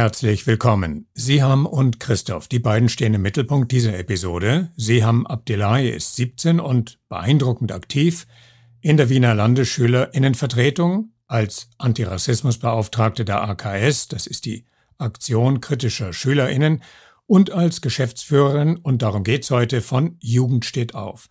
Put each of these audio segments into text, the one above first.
Herzlich willkommen. Siham und Christoph, die beiden stehen im Mittelpunkt dieser Episode. Siham Abdelai ist 17 und beeindruckend aktiv in der Wiener Landesschülerinnenvertretung als Antirassismusbeauftragte der AKS, das ist die Aktion kritischer Schülerinnen, und als Geschäftsführerin, und darum geht's heute, von Jugend steht auf.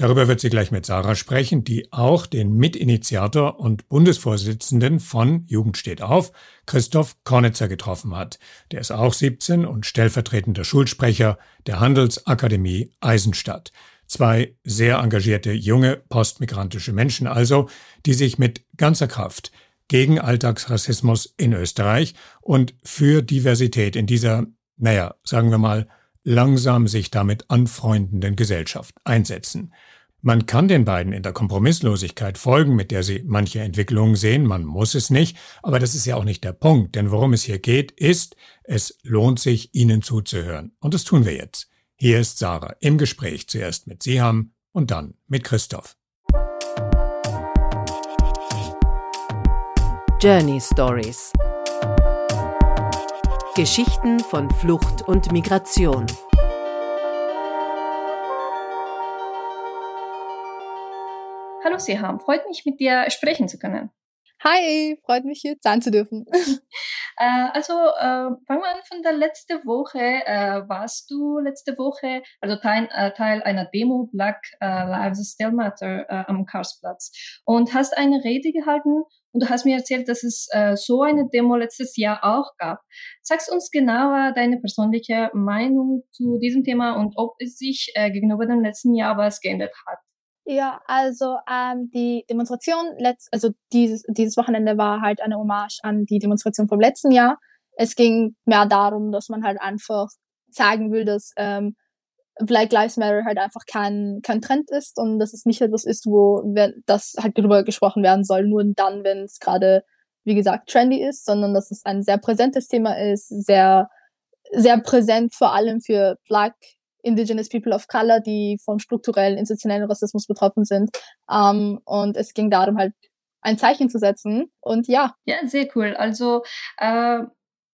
Darüber wird sie gleich mit Sarah sprechen, die auch den Mitinitiator und Bundesvorsitzenden von Jugend steht auf, Christoph Kornitzer, getroffen hat. Der ist auch 17 und stellvertretender Schulsprecher der Handelsakademie Eisenstadt. Zwei sehr engagierte junge postmigrantische Menschen also, die sich mit ganzer Kraft gegen Alltagsrassismus in Österreich und für Diversität in dieser, naja, sagen wir mal, langsam sich damit anfreundenden Gesellschaft einsetzen. Man kann den beiden in der Kompromisslosigkeit folgen, mit der sie manche Entwicklungen sehen, man muss es nicht, aber das ist ja auch nicht der Punkt, denn worum es hier geht, ist, es lohnt sich, ihnen zuzuhören. Und das tun wir jetzt. Hier ist Sarah im Gespräch zuerst mit Siham und dann mit Christoph. Journey Stories Geschichten von Flucht und Migration. Hallo Siham, freut mich mit dir sprechen zu können. Hi, freut mich hier sein zu dürfen. äh, also äh, fangen wir an von der letzten Woche. Äh, warst du letzte Woche, also Teil, äh, Teil einer Demo Black äh, Lives Still Matter äh, am Karlsplatz und hast eine Rede gehalten und du hast mir erzählt, dass es so eine Demo letztes Jahr auch gab. Sagst uns genauer deine persönliche Meinung zu diesem Thema und ob es sich gegenüber dem letzten Jahr was geändert hat. Ja, also ähm, die Demonstration, letzt, also dieses, dieses Wochenende war halt eine Hommage an die Demonstration vom letzten Jahr. Es ging mehr darum, dass man halt einfach sagen will, dass ähm, Black Lives Matter halt einfach kein, kein Trend ist und dass es nicht etwas ist, wo wenn, das halt darüber gesprochen werden soll, nur dann, wenn es gerade, wie gesagt, trendy ist, sondern dass es ein sehr präsentes Thema ist, sehr, sehr präsent vor allem für Black Indigenous People of Color, die von strukturellen, institutionellen Rassismus betroffen sind. Ähm, und es ging darum, halt ein Zeichen zu setzen. Und ja. Ja, sehr cool. Also, äh,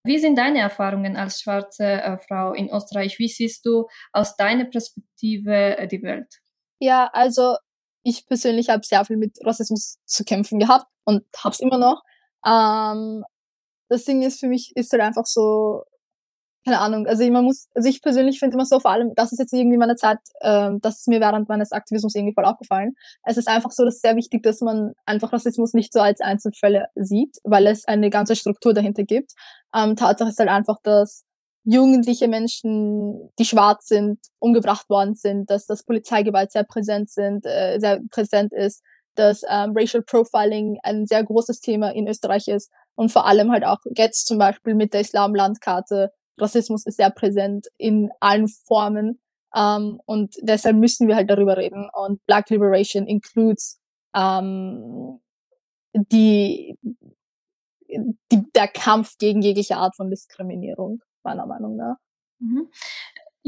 wie sind deine Erfahrungen als schwarze äh, Frau in Österreich? Wie siehst du aus deiner Perspektive äh, die Welt? Ja, also ich persönlich habe sehr viel mit Rassismus zu kämpfen gehabt und hab's immer noch. Ähm, das Ding ist für mich ist halt einfach so keine Ahnung, also man muss, also ich persönlich finde immer so, vor allem, das ist jetzt irgendwie meine Zeit, ähm, das ist mir während meines Aktivismus irgendwie voll aufgefallen. Es ist einfach so, dass es sehr wichtig, dass man einfach Rassismus nicht so als Einzelfälle sieht, weil es eine ganze Struktur dahinter gibt. Ähm, Tatsache ist halt einfach, dass jugendliche Menschen, die schwarz sind, umgebracht worden sind, dass das Polizeigewalt sehr präsent sind, äh, sehr präsent ist, dass ähm, Racial Profiling ein sehr großes Thema in Österreich ist und vor allem halt auch jetzt zum Beispiel mit der Islam-Landkarte Rassismus ist sehr präsent in allen Formen. Um, ähm, und deshalb müssen wir halt darüber reden. Und Black Liberation includes um, ähm, die, die, der Kampf gegen jegliche Art von Diskriminierung, meiner Meinung nach. Mhm.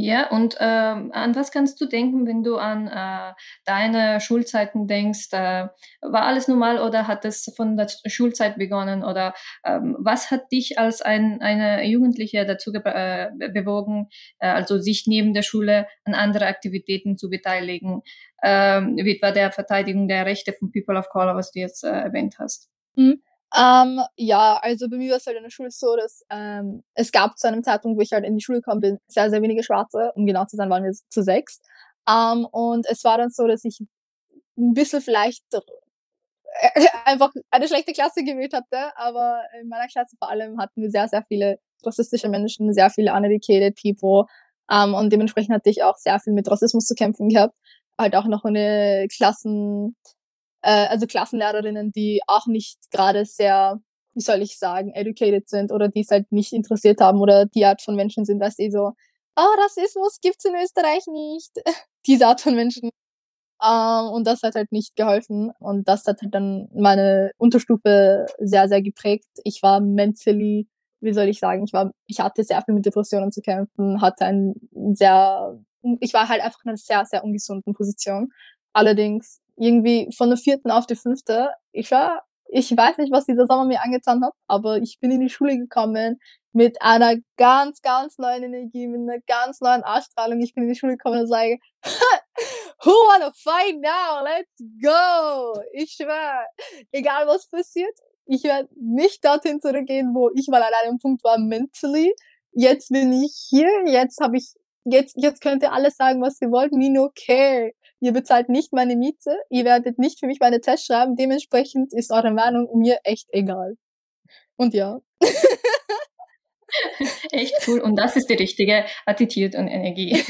Ja, und ähm, an was kannst du denken, wenn du an äh, deine Schulzeiten denkst? Äh, war alles normal oder hat es von der Schulzeit begonnen? Oder ähm, was hat dich als ein, eine Jugendliche dazu äh, bewogen, äh, also sich neben der Schule an andere Aktivitäten zu beteiligen, ähm, wie etwa der Verteidigung der Rechte von People of Color, was du jetzt äh, erwähnt hast? Mhm. Ähm, ja, also bei mir war es halt in der Schule so, dass ähm, es gab zu einem Zeitpunkt, wo ich halt in die Schule gekommen bin, sehr, sehr wenige Schwarze. Um genau zu sein, waren wir zu sechs. Ähm, und es war dann so, dass ich ein bisschen vielleicht einfach eine schlechte Klasse gewählt hatte, aber in meiner Klasse vor allem hatten wir sehr, sehr viele rassistische Menschen, sehr viele uneducated people. Um, und dementsprechend hatte ich auch sehr viel mit Rassismus zu kämpfen gehabt. Halt auch noch eine Klassen, äh, also Klassenlehrerinnen, die auch nicht gerade sehr, wie soll ich sagen, educated sind oder die es halt nicht interessiert haben oder die Art von Menschen sind, dass die so, oh, Rassismus gibt's in Österreich nicht. Diese Art von Menschen. Ähm, und das hat halt nicht geholfen. Und das hat halt dann meine Unterstufe sehr, sehr geprägt. Ich war mentally, wie soll ich sagen, ich war, ich hatte sehr viel mit Depressionen zu kämpfen, hatte ein sehr, ich war halt einfach in einer sehr, sehr ungesunden Position. Allerdings irgendwie von der vierten auf die fünfte, ich war ich weiß nicht, was dieser Sommer mir angetan hat, aber ich bin in die Schule gekommen mit einer ganz, ganz neuen Energie, mit einer ganz neuen Ausstrahlung. Ich bin in die Schule gekommen und sage, who wanna fight now? Let's go! Ich schwöre, egal was passiert, ich werde nicht dorthin zurückgehen, wo ich mal an einem Punkt war mentally. Jetzt bin ich hier, jetzt habe ich, jetzt, jetzt könnt ihr alles sagen, was ihr wollt, me no care ihr bezahlt nicht meine Miete, ihr werdet nicht für mich meine Tests schreiben, dementsprechend ist eure Meinung mir echt egal. Und ja. Echt cool. Und das ist die richtige Attitude und Energie.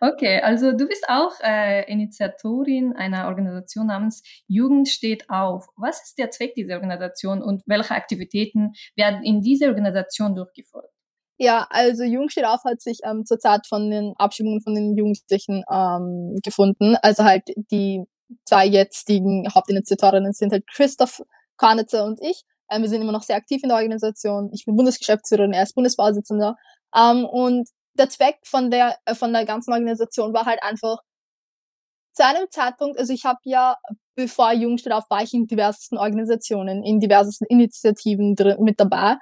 okay, also du bist auch äh, Initiatorin einer Organisation namens Jugend steht auf. Was ist der Zweck dieser Organisation und welche Aktivitäten werden in dieser Organisation durchgeführt? Ja, also Jung steht auf hat sich ähm, zurzeit von den Abschiebungen von den Jugendlichen ähm, gefunden. Also halt die zwei jetzigen Hauptinitiatorinnen sind halt Christoph Karnitzer und ich. Ähm, wir sind immer noch sehr aktiv in der Organisation. Ich bin Bundesgeschäftsführerin, er ist Bundesvorsitzender. Ähm, und der Zweck von der äh, von der ganzen Organisation war halt einfach zu einem Zeitpunkt, also ich habe ja, bevor Jugend steht auf, war ich in diversesten Organisationen, in diversesten Initiativen mit dabei.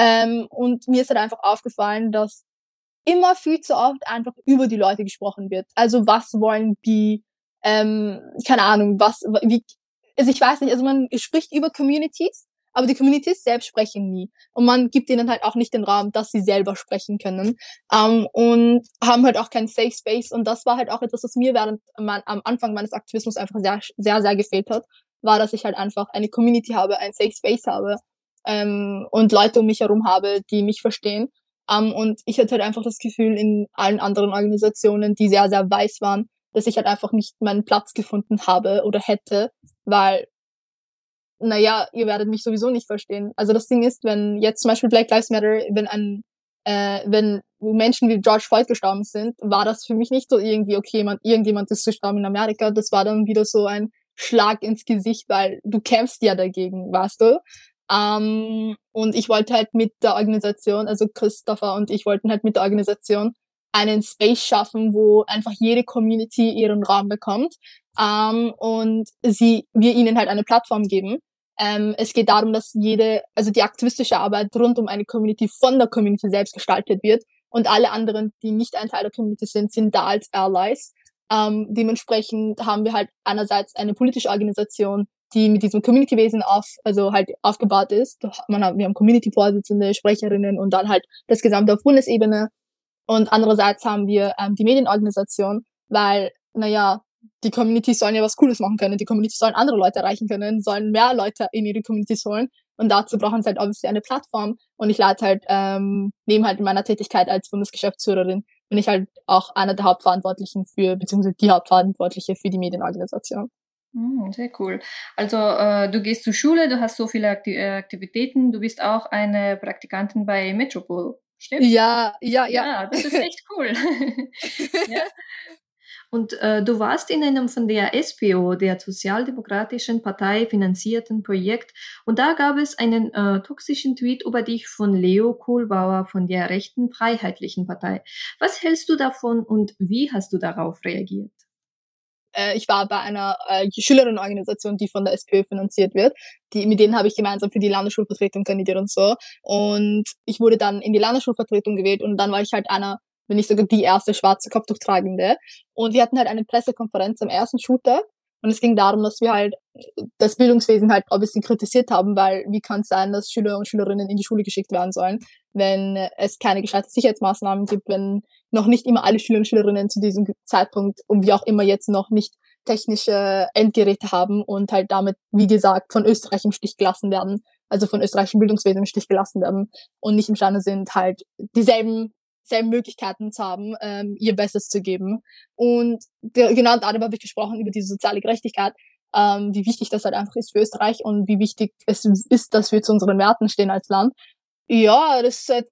Ähm, und mir ist halt einfach aufgefallen, dass immer viel zu oft einfach über die Leute gesprochen wird. Also was wollen die, ähm, keine Ahnung, was, wie, also ich weiß nicht, also man spricht über Communities, aber die Communities selbst sprechen nie. Und man gibt ihnen halt auch nicht den Raum, dass sie selber sprechen können. Ähm, und haben halt auch keinen Safe Space. Und das war halt auch etwas, was mir während mein, am Anfang meines Aktivismus einfach sehr, sehr, sehr gefehlt hat, war, dass ich halt einfach eine Community habe, ein Safe Space habe, ähm, und Leute um mich herum habe, die mich verstehen. Um, ähm, und ich hatte halt einfach das Gefühl in allen anderen Organisationen, die sehr, sehr weiß waren, dass ich halt einfach nicht meinen Platz gefunden habe oder hätte, weil, naja, ihr werdet mich sowieso nicht verstehen. Also das Ding ist, wenn jetzt zum Beispiel Black Lives Matter, wenn ein, äh, wenn Menschen wie George Floyd gestorben sind, war das für mich nicht so irgendwie, okay, man, irgendjemand ist gestorben in Amerika. Das war dann wieder so ein Schlag ins Gesicht, weil du kämpfst ja dagegen, weißt du? Ähm, und ich wollte halt mit der Organisation, also Christopher und ich wollten halt mit der Organisation einen Space schaffen, wo einfach jede Community ihren Raum bekommt ähm, und sie, wir ihnen halt eine Plattform geben. Ähm, es geht darum, dass jede, also die aktivistische Arbeit rund um eine Community von der Community selbst gestaltet wird und alle anderen, die nicht ein Teil der Community sind, sind da als Allies. Ähm, dementsprechend haben wir halt einerseits eine politische Organisation, die mit diesem Community-Wesen auf, also halt aufgebaut ist. Man hat, wir haben Community-Vorsitzende, Sprecherinnen und dann halt das Gesamte auf Bundesebene. Und andererseits haben wir ähm, die Medienorganisation, weil, naja, die Communities sollen ja was Cooles machen können. Die Communities sollen andere Leute erreichen können, sollen mehr Leute in ihre Communities holen. Und dazu brauchen sie halt obviously eine Plattform. Und ich lade halt, ähm, neben halt meiner Tätigkeit als Bundesgeschäftsführerin, bin ich halt auch einer der Hauptverantwortlichen für, beziehungsweise die Hauptverantwortliche für die Medienorganisation. Hm, sehr cool. Also äh, du gehst zur Schule, du hast so viele Akti äh, Aktivitäten, du bist auch eine Praktikantin bei Metropol, stimmt? Ja, ja, ja. Ja, das ist echt cool. ja. Und äh, du warst in einem von der SPO, der Sozialdemokratischen Partei, finanzierten Projekt und da gab es einen äh, toxischen Tweet über dich von Leo Kohlbauer von der rechten Freiheitlichen Partei. Was hältst du davon und wie hast du darauf reagiert? Äh, ich war bei einer äh, Schülerinnenorganisation, die von der SPÖ finanziert wird. Die, mit denen habe ich gemeinsam für die Landesschulvertretung kandidiert und so. Und ich wurde dann in die Landesschulvertretung gewählt und dann war ich halt einer, wenn nicht sogar die erste schwarze Kopftuchtragende. Und wir hatten halt eine Pressekonferenz am ersten Schultag und es ging darum, dass wir halt das Bildungswesen halt ein bisschen kritisiert haben, weil wie kann es sein, dass Schüler und Schülerinnen in die Schule geschickt werden sollen, wenn es keine gescheite Sicherheitsmaßnahmen gibt, wenn noch nicht immer alle Schüler und Schülerinnen zu diesem Zeitpunkt und wie auch immer jetzt noch nicht technische Endgeräte haben und halt damit, wie gesagt, von Österreich im Stich gelassen werden, also von österreichischen Bildungswesen im Stich gelassen werden und nicht imstande sind, halt dieselben selben Möglichkeiten zu haben, ähm, ihr Bestes zu geben. Und genau darüber habe ich gesprochen, über diese soziale Gerechtigkeit, ähm, wie wichtig das halt einfach ist für Österreich und wie wichtig es ist, dass wir zu unseren Werten stehen als Land. Ja, das ist halt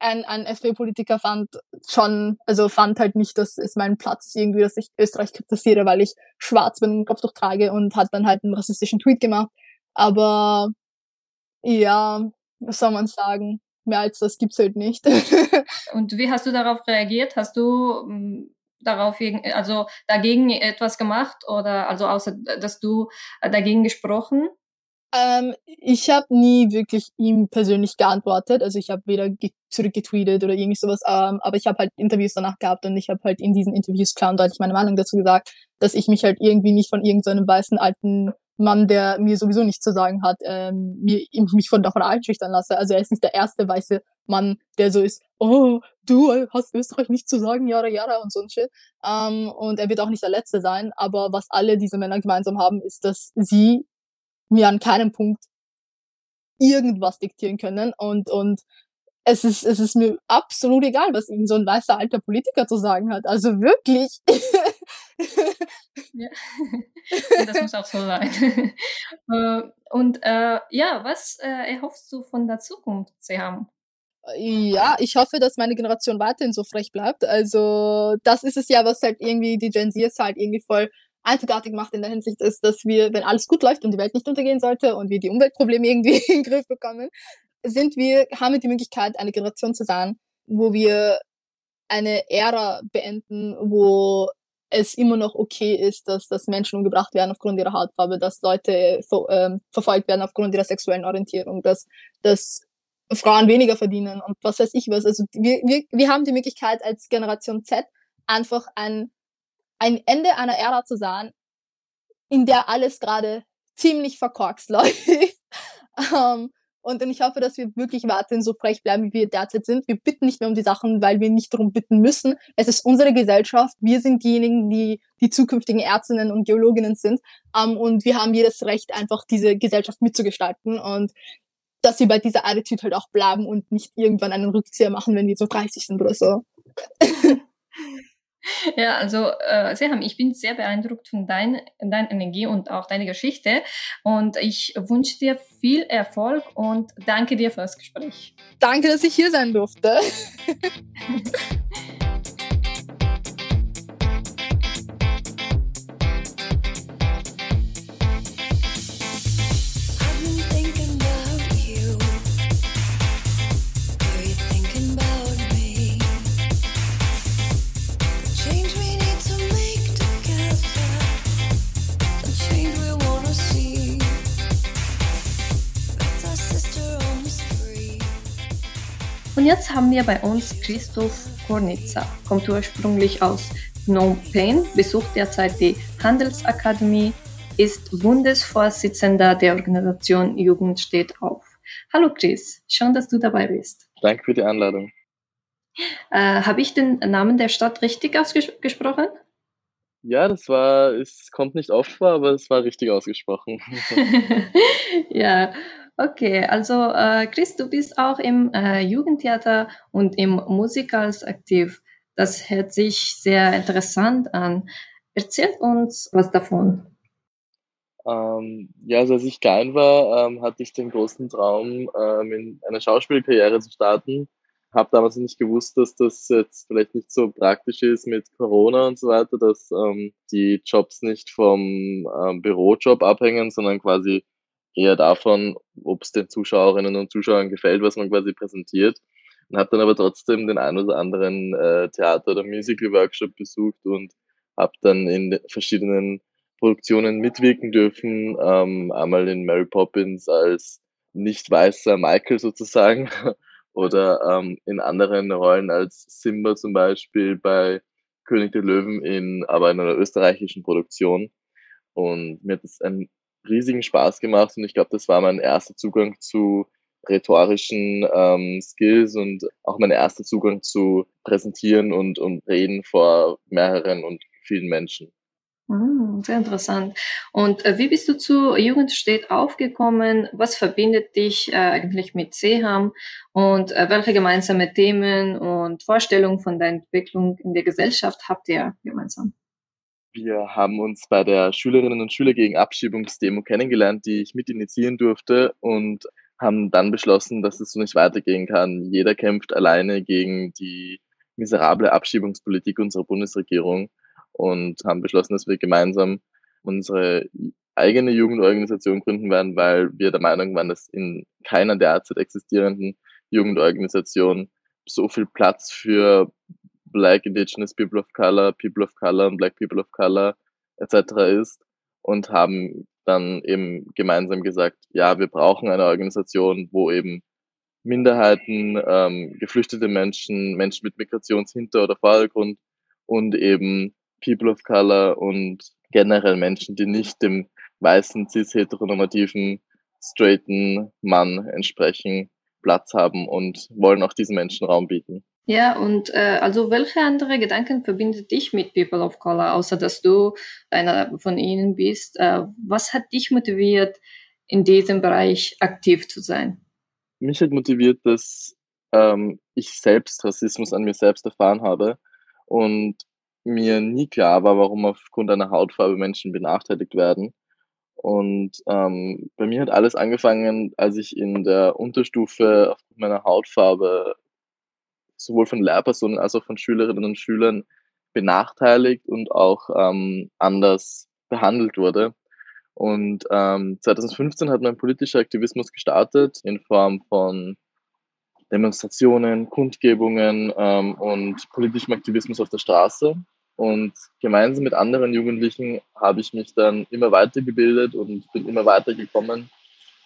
ein, ein FPÖ-Politiker fand schon, also fand halt nicht, dass es mein Platz ist irgendwie, dass ich Österreich kritisiere, weil ich schwarz bin und Kopftuch trage und hat dann halt einen rassistischen Tweet gemacht. Aber ja, was soll man sagen? Mehr als das gibt's halt nicht. und wie hast du darauf reagiert? Hast du hm, darauf, also dagegen etwas gemacht oder also außer, dass du dagegen gesprochen? Ähm, ich habe nie wirklich ihm persönlich geantwortet. Also ich habe weder zurückgetweetet oder irgendwie sowas, ähm, aber ich habe halt Interviews danach gehabt und ich habe halt in diesen Interviews klar und deutlich meine Meinung dazu gesagt, dass ich mich halt irgendwie nicht von irgendeinem so weißen alten Mann, der mir sowieso nichts zu sagen hat, ähm, mir, mich von davon einschüchtern lasse. Also er ist nicht der erste weiße Mann, der so ist, oh, du hast Österreich nichts zu sagen, jara, jara und so ein Shit. Ähm, und er wird auch nicht der Letzte sein. Aber was alle diese Männer gemeinsam haben, ist, dass sie mir an keinem Punkt irgendwas diktieren können und, und es ist, es ist mir absolut egal, was ihm so ein weißer alter Politiker zu sagen hat. Also wirklich. ja. das muss auch so sein. Äh, und äh, ja, was äh, erhoffst du von der Zukunft, Seham? Ja, ich hoffe, dass meine Generation weiterhin so frech bleibt. Also das ist es ja, was halt irgendwie die Gen Z halt irgendwie voll einzigartig macht in der Hinsicht ist, dass wir, wenn alles gut läuft und die Welt nicht untergehen sollte und wir die Umweltprobleme irgendwie in den Griff bekommen, sind wir, haben wir die Möglichkeit, eine Generation zu sein, wo wir eine Ära beenden, wo es immer noch okay ist, dass, dass Menschen umgebracht werden aufgrund ihrer Hautfarbe, dass Leute ver, ähm, verfolgt werden aufgrund ihrer sexuellen Orientierung, dass, dass Frauen weniger verdienen und was weiß ich was. Also wir, wir, wir haben die Möglichkeit als Generation Z einfach ein ein Ende einer Ära zu sein, in der alles gerade ziemlich verkorkst läuft. um, und ich hoffe, dass wir wirklich weiterhin so frech bleiben, wie wir derzeit sind. Wir bitten nicht mehr um die Sachen, weil wir nicht darum bitten müssen. Es ist unsere Gesellschaft. Wir sind diejenigen, die die zukünftigen Ärztinnen und Geologinnen sind. Um, und wir haben jedes Recht, einfach diese Gesellschaft mitzugestalten. Und dass wir bei dieser Attitude halt auch bleiben und nicht irgendwann einen Rückzieher machen, wenn wir so 30 sind oder so. Ja, also äh, Seham, ich bin sehr beeindruckt von dein, deiner Energie und auch deiner Geschichte und ich wünsche dir viel Erfolg und danke dir für das Gespräch. Danke, dass ich hier sein durfte. Und jetzt haben wir bei uns Christoph Kornitzer, kommt ursprünglich aus Phnom Penh, besucht derzeit die Handelsakademie, ist Bundesvorsitzender der Organisation Jugend steht auf. Hallo Chris, schön, dass du dabei bist. Danke für die Einladung. Äh, Habe ich den Namen der Stadt richtig ausgesprochen? Ja, das war, es kommt nicht oft vor, aber es war richtig ausgesprochen. ja, Okay, also äh, Chris, du bist auch im äh, Jugendtheater und im Musicals aktiv. Das hört sich sehr interessant an. Erzähl uns was davon. Ähm, ja, also als ich klein war, ähm, hatte ich den großen Traum, ähm, in eine Schauspielkarriere zu starten. Habe damals nicht gewusst, dass das jetzt vielleicht nicht so praktisch ist mit Corona und so weiter, dass ähm, die Jobs nicht vom ähm, Bürojob abhängen, sondern quasi eher davon, ob es den Zuschauerinnen und Zuschauern gefällt, was man quasi präsentiert. Und habe dann aber trotzdem den ein oder anderen äh, Theater- oder Musical-Workshop besucht und habe dann in verschiedenen Produktionen mitwirken dürfen. Ähm, einmal in Mary Poppins als nicht weißer Michael sozusagen oder ähm, in anderen Rollen als Simba zum Beispiel bei König der Löwen in aber in einer österreichischen Produktion. Und mir hat es ein riesigen Spaß gemacht und ich glaube, das war mein erster Zugang zu rhetorischen ähm, Skills und auch mein erster Zugang zu präsentieren und, und reden vor mehreren und vielen Menschen. Mm, sehr interessant. Und äh, wie bist du zu Jugend steht aufgekommen? Was verbindet dich äh, eigentlich mit Seham? Und äh, welche gemeinsame Themen und Vorstellungen von deiner Entwicklung in der Gesellschaft habt ihr gemeinsam? Wir haben uns bei der Schülerinnen und Schüler gegen Abschiebungsdemo kennengelernt, die ich mit initiieren durfte und haben dann beschlossen, dass es so nicht weitergehen kann. Jeder kämpft alleine gegen die miserable Abschiebungspolitik unserer Bundesregierung und haben beschlossen, dass wir gemeinsam unsere eigene Jugendorganisation gründen werden, weil wir der Meinung waren, dass in keiner derzeit existierenden Jugendorganisation so viel Platz für Black, Indigenous People of Color, People of Color und Black People of Color etc. ist und haben dann eben gemeinsam gesagt, ja, wir brauchen eine Organisation, wo eben Minderheiten, ähm, geflüchtete Menschen, Menschen mit Migrationshinter- oder Vordergrund und eben People of Color und generell Menschen, die nicht dem weißen, cis-heteronormativen, straighten Mann entsprechen, Platz haben und wollen auch diesen Menschen Raum bieten. Ja, und äh, also welche andere Gedanken verbindet dich mit People of Color, außer dass du einer von ihnen bist? Äh, was hat dich motiviert, in diesem Bereich aktiv zu sein? Mich hat motiviert, dass ähm, ich selbst Rassismus an mir selbst erfahren habe und mir nie klar war, warum aufgrund einer Hautfarbe Menschen benachteiligt werden. Und ähm, bei mir hat alles angefangen, als ich in der Unterstufe aufgrund meiner Hautfarbe sowohl von Lehrpersonen als auch von Schülerinnen und Schülern benachteiligt und auch ähm, anders behandelt wurde. Und ähm, 2015 hat mein politischer Aktivismus gestartet in Form von Demonstrationen, Kundgebungen ähm, und politischem Aktivismus auf der Straße. Und gemeinsam mit anderen Jugendlichen habe ich mich dann immer weitergebildet und bin immer weitergekommen.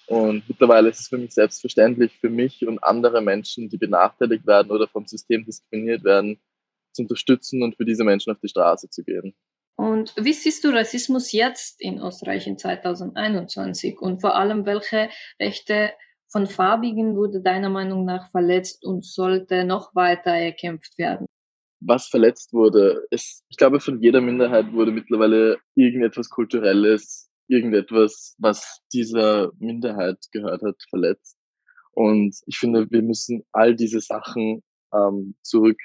Und mittlerweile ist es für mich selbstverständlich, für mich und andere Menschen, die benachteiligt werden oder vom System diskriminiert werden, zu unterstützen und für diese Menschen auf die Straße zu gehen. Und wie siehst du Rassismus jetzt in Österreich in 2021? Und vor allem, welche Rechte von Farbigen wurde deiner Meinung nach verletzt und sollte noch weiter erkämpft werden? was verletzt wurde. Es, ich glaube, von jeder Minderheit wurde mittlerweile irgendetwas Kulturelles, irgendetwas, was dieser Minderheit gehört hat, verletzt. Und ich finde, wir müssen all diese Sachen ähm, zurück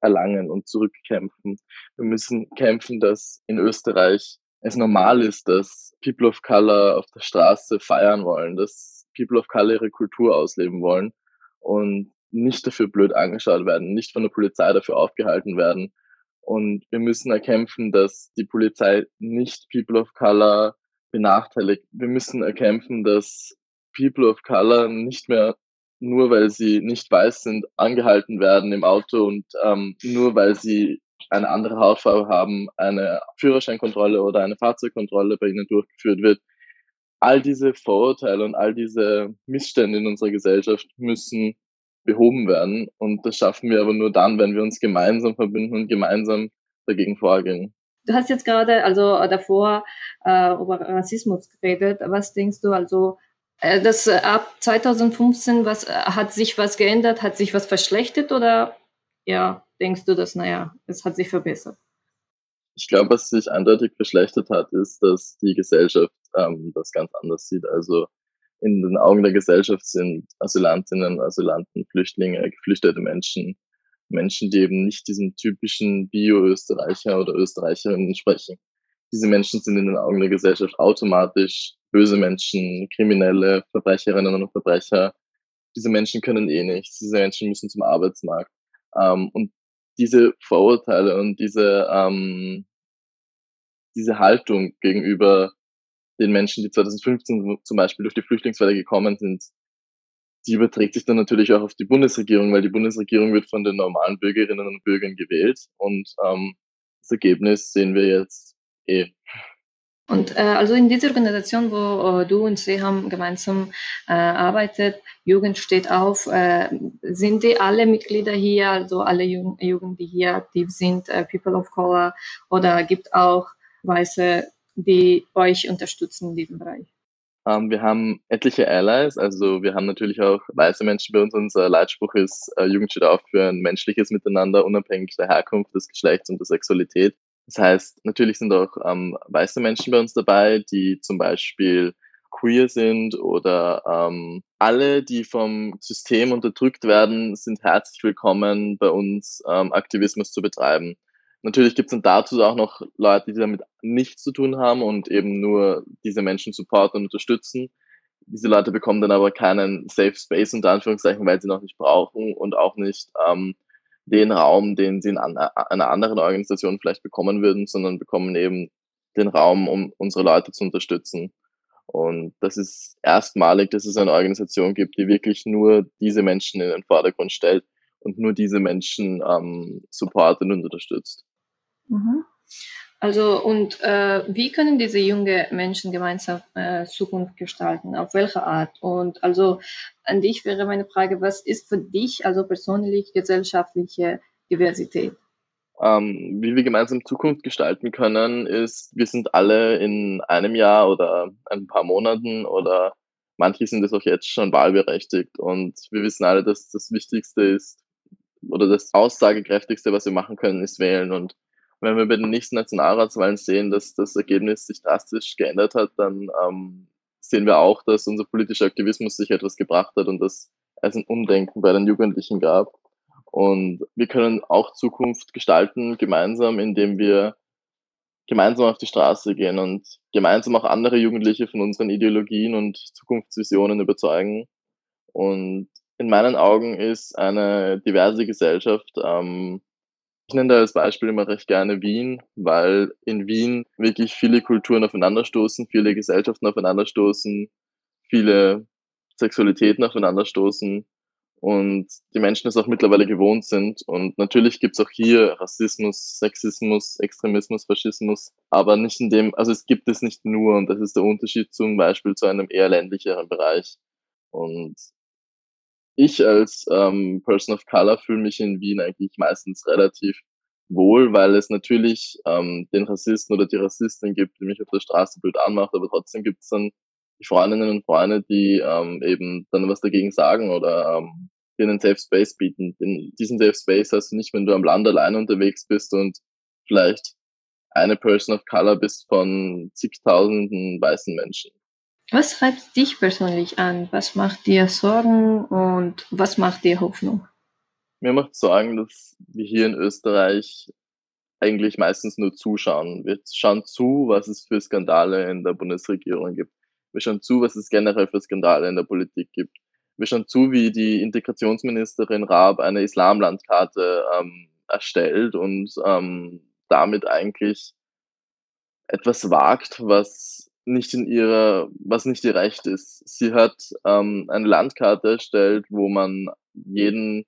erlangen und zurückkämpfen. Wir müssen kämpfen, dass in Österreich es normal ist, dass People of Color auf der Straße feiern wollen, dass People of Color ihre Kultur ausleben wollen und nicht dafür blöd angeschaut werden, nicht von der Polizei dafür aufgehalten werden. Und wir müssen erkämpfen, dass die Polizei nicht People of Color benachteiligt. Wir müssen erkämpfen, dass People of Color nicht mehr nur weil sie nicht weiß sind, angehalten werden im Auto und ähm, nur weil sie eine andere Hautfarbe haben, eine Führerscheinkontrolle oder eine Fahrzeugkontrolle bei ihnen durchgeführt wird. All diese Vorurteile und all diese Missstände in unserer Gesellschaft müssen behoben werden. Und das schaffen wir aber nur dann, wenn wir uns gemeinsam verbinden und gemeinsam dagegen vorgehen. Du hast jetzt gerade also davor äh, über Rassismus geredet. Was denkst du also, äh, dass äh, ab 2015 was äh, hat sich was geändert, hat sich was verschlechtert oder ja, denkst du, dass naja, es hat sich verbessert? Ich glaube, was sich eindeutig verschlechtert hat, ist, dass die Gesellschaft ähm, das ganz anders sieht. Also in den Augen der Gesellschaft sind Asylantinnen, Asylanten, Flüchtlinge, geflüchtete Menschen, Menschen, die eben nicht diesem typischen Bio-Österreicher oder Österreicherin entsprechen. Diese Menschen sind in den Augen der Gesellschaft automatisch böse Menschen, Kriminelle, Verbrecherinnen und Verbrecher. Diese Menschen können eh nichts. Diese Menschen müssen zum Arbeitsmarkt. Ähm, und diese Vorurteile und diese, ähm, diese Haltung gegenüber den Menschen, die 2015 zum Beispiel durch die Flüchtlingswelle gekommen sind, die überträgt sich dann natürlich auch auf die Bundesregierung, weil die Bundesregierung wird von den normalen Bürgerinnen und Bürgern gewählt und ähm, das Ergebnis sehen wir jetzt eh. Und äh, also in dieser Organisation, wo äh, du und sie haben gemeinsam äh, arbeitet, Jugend steht auf, äh, sind die alle Mitglieder hier, also alle Jugend, Jugend die hier aktiv sind, äh, People of Color oder gibt auch weiße die euch unterstützen in diesem Bereich? Um, ähm, wir haben etliche Allies, also wir haben natürlich auch weiße Menschen bei uns. Unser Leitspruch ist, äh, Jugend steht auf für ein menschliches Miteinander, unabhängig der Herkunft, des Geschlechts und der Sexualität. Das heißt, natürlich sind auch ähm, weiße Menschen bei uns dabei, die zum Beispiel queer sind oder ähm, alle, die vom System unterdrückt werden, sind herzlich willkommen, bei uns ähm, Aktivismus zu betreiben. Natürlich gibt es dann dazu auch noch Leute, die damit nichts zu tun haben und eben nur diese Menschen supporten und unterstützen. Diese Leute bekommen dann aber keinen Safe Space unter Anführungszeichen, weil sie noch nicht brauchen und auch nicht ähm, den Raum, den sie in an, einer anderen Organisation vielleicht bekommen würden, sondern bekommen eben den Raum, um unsere Leute zu unterstützen. Und das ist erstmalig, dass es eine Organisation gibt, die wirklich nur diese Menschen in den Vordergrund stellt und nur diese Menschen ähm, supportet und unterstützt. Mhm. Also und äh, wie können diese jungen Menschen gemeinsam äh, Zukunft gestalten? Auf welche Art? Und also an dich wäre meine Frage, was ist für dich also persönlich gesellschaftliche Diversität? Ähm, wie wir gemeinsam Zukunft gestalten können, ist, wir sind alle in einem Jahr oder ein paar Monaten oder manche sind es auch jetzt schon wahlberechtigt und wir wissen alle, dass das Wichtigste ist oder das Aussagekräftigste, was wir machen können, ist wählen und wenn wir bei den nächsten Nationalratswahlen sehen, dass das Ergebnis sich drastisch geändert hat, dann ähm, sehen wir auch, dass unser politischer Aktivismus sich etwas gebracht hat und dass es ein Umdenken bei den Jugendlichen gab. Und wir können auch Zukunft gestalten, gemeinsam, indem wir gemeinsam auf die Straße gehen und gemeinsam auch andere Jugendliche von unseren Ideologien und Zukunftsvisionen überzeugen. Und in meinen Augen ist eine diverse Gesellschaft ähm, ich nenne da als Beispiel immer recht gerne Wien, weil in Wien wirklich viele Kulturen aufeinanderstoßen, viele Gesellschaften aufeinanderstoßen, viele Sexualitäten aufeinanderstoßen und die Menschen es auch mittlerweile gewohnt sind. Und natürlich gibt es auch hier Rassismus, Sexismus, Extremismus, Faschismus, aber nicht in dem, also es gibt es nicht nur und das ist der Unterschied zum Beispiel zu einem eher ländlicheren Bereich. Und ich als ähm, Person of Color fühle mich in Wien eigentlich meistens relativ wohl, weil es natürlich ähm, den Rassisten oder die Rassistin gibt, die mich auf der Straße blöd anmacht, aber trotzdem gibt es dann die Freundinnen und Freunde, die ähm, eben dann was dagegen sagen oder ähm, dir einen Safe Space bieten. Den, diesen Safe Space hast du nicht, wenn du am Land alleine unterwegs bist und vielleicht eine Person of Color bist von zigtausenden weißen Menschen. Was treibt dich persönlich an? Was macht dir Sorgen und was macht dir Hoffnung? Mir macht Sorgen, dass wir hier in Österreich eigentlich meistens nur zuschauen. Wir schauen zu, was es für Skandale in der Bundesregierung gibt. Wir schauen zu, was es generell für Skandale in der Politik gibt. Wir schauen zu, wie die Integrationsministerin Raab eine Islamlandkarte ähm, erstellt und ähm, damit eigentlich etwas wagt, was nicht in ihrer, was nicht ihr Recht ist. Sie hat ähm, eine Landkarte erstellt, wo man jeden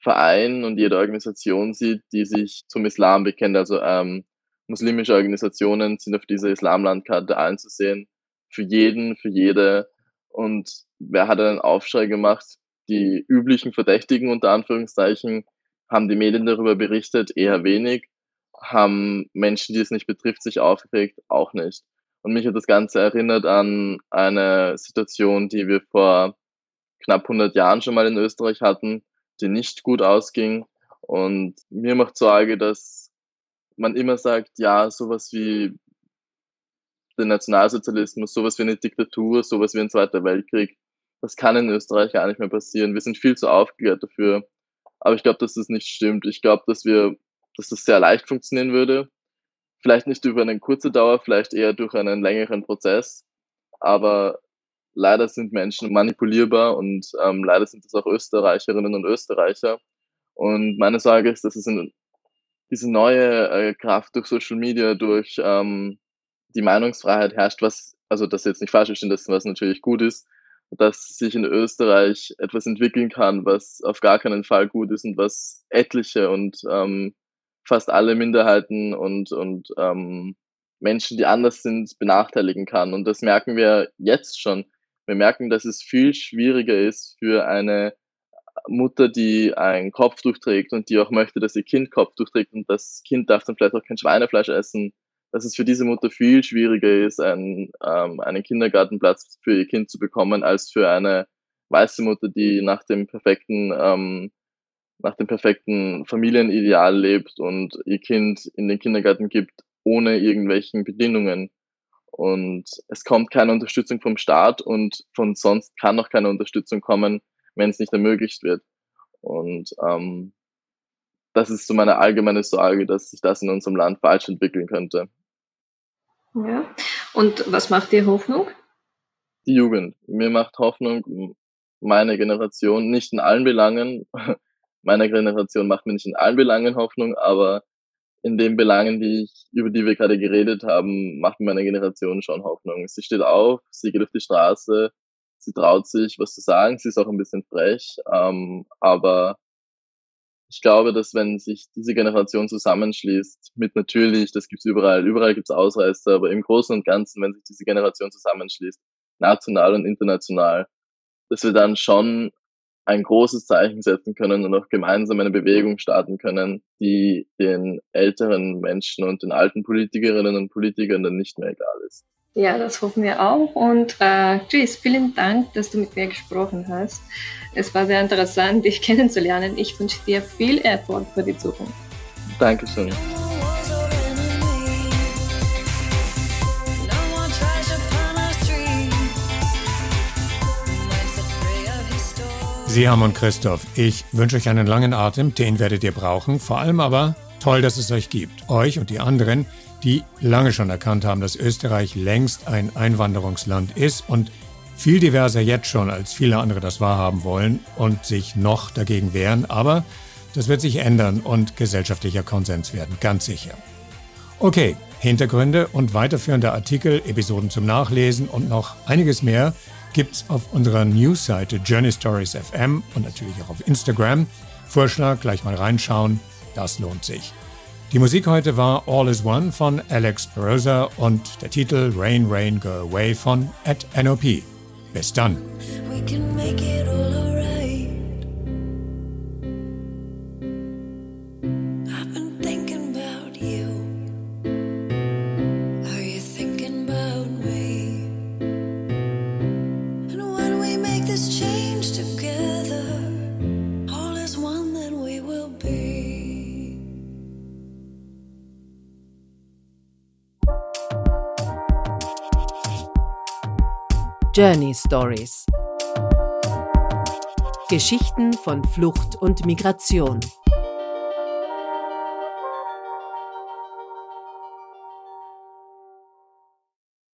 Verein und jede Organisation sieht, die sich zum Islam bekennt. Also ähm, muslimische Organisationen sind auf dieser Islamlandkarte einzusehen. Für jeden, für jede. Und wer hat einen Aufschrei gemacht? Die üblichen Verdächtigen unter Anführungszeichen haben die Medien darüber berichtet, eher wenig. Haben Menschen, die es nicht betrifft, sich aufgeregt, auch nicht. Und mich hat das Ganze erinnert an eine Situation, die wir vor knapp 100 Jahren schon mal in Österreich hatten, die nicht gut ausging. Und mir macht Sorge, dass man immer sagt, ja, sowas wie den Nationalsozialismus, sowas wie eine Diktatur, sowas wie ein Zweiter Weltkrieg, das kann in Österreich gar nicht mehr passieren. Wir sind viel zu aufgeklärt dafür. Aber ich glaube, dass das nicht stimmt. Ich glaube, dass wir, dass das sehr leicht funktionieren würde, Vielleicht nicht über eine kurze Dauer, vielleicht eher durch einen längeren Prozess. Aber leider sind Menschen manipulierbar und ähm, leider sind es auch Österreicherinnen und Österreicher. Und meine Sorge ist, dass es in, diese neue äh, Kraft durch Social Media, durch ähm, die Meinungsfreiheit herrscht, was, also das jetzt nicht falsch verstehen, das was natürlich gut ist, dass sich in Österreich etwas entwickeln kann, was auf gar keinen Fall gut ist und was etliche und ähm, fast alle Minderheiten und, und ähm, Menschen, die anders sind, benachteiligen kann. Und das merken wir jetzt schon. Wir merken, dass es viel schwieriger ist für eine Mutter, die ein Kopftuch trägt und die auch möchte, dass ihr Kind Kopftuch trägt und das Kind darf dann vielleicht auch kein Schweinefleisch essen, dass es für diese Mutter viel schwieriger ist, einen, ähm, einen Kindergartenplatz für ihr Kind zu bekommen, als für eine weiße Mutter, die nach dem perfekten ähm, nach dem perfekten Familienideal lebt und ihr Kind in den Kindergarten gibt, ohne irgendwelchen Bedingungen. Und es kommt keine Unterstützung vom Staat und von sonst kann auch keine Unterstützung kommen, wenn es nicht ermöglicht wird. Und ähm, das ist so meine allgemeine Sorge, dass sich das in unserem Land falsch entwickeln könnte. Ja. Und was macht dir Hoffnung? Die Jugend. Mir macht Hoffnung meine Generation, nicht in allen Belangen, meiner Generation macht mir nicht in allen Belangen Hoffnung, aber in den Belangen, die ich, über die wir gerade geredet haben, macht mir meine Generation schon Hoffnung. Sie steht auf, sie geht auf die Straße, sie traut sich, was zu sagen, sie ist auch ein bisschen frech, ähm, aber ich glaube, dass wenn sich diese Generation zusammenschließt, mit natürlich, das gibt's überall, überall gibt's Ausreißer, aber im Großen und Ganzen, wenn sich diese Generation zusammenschließt, national und international, dass wir dann schon ein großes Zeichen setzen können und auch gemeinsam eine Bewegung starten können, die den älteren Menschen und den alten Politikerinnen und Politikern dann nicht mehr egal ist. Ja, das hoffen wir auch. Und äh, Chris, vielen Dank, dass du mit mir gesprochen hast. Es war sehr interessant, dich kennenzulernen. Ich wünsche dir viel Erfolg für die Zukunft. Dankeschön. Siham und Christoph, ich wünsche euch einen langen Atem, den werdet ihr brauchen. Vor allem aber toll, dass es euch gibt. Euch und die anderen, die lange schon erkannt haben, dass Österreich längst ein Einwanderungsland ist und viel diverser jetzt schon, als viele andere das wahrhaben wollen und sich noch dagegen wehren. Aber das wird sich ändern und gesellschaftlicher Konsens werden, ganz sicher. Okay, Hintergründe und weiterführende Artikel, Episoden zum Nachlesen und noch einiges mehr gibt's auf unserer Newsseite Journey Stories FM und natürlich auch auf Instagram. Vorschlag, gleich mal reinschauen, das lohnt sich. Die Musik heute war All is One von Alex Perosa und der Titel Rain, Rain, Go Away von at NOP. Bis dann. Stories. Geschichten von Flucht und Migration.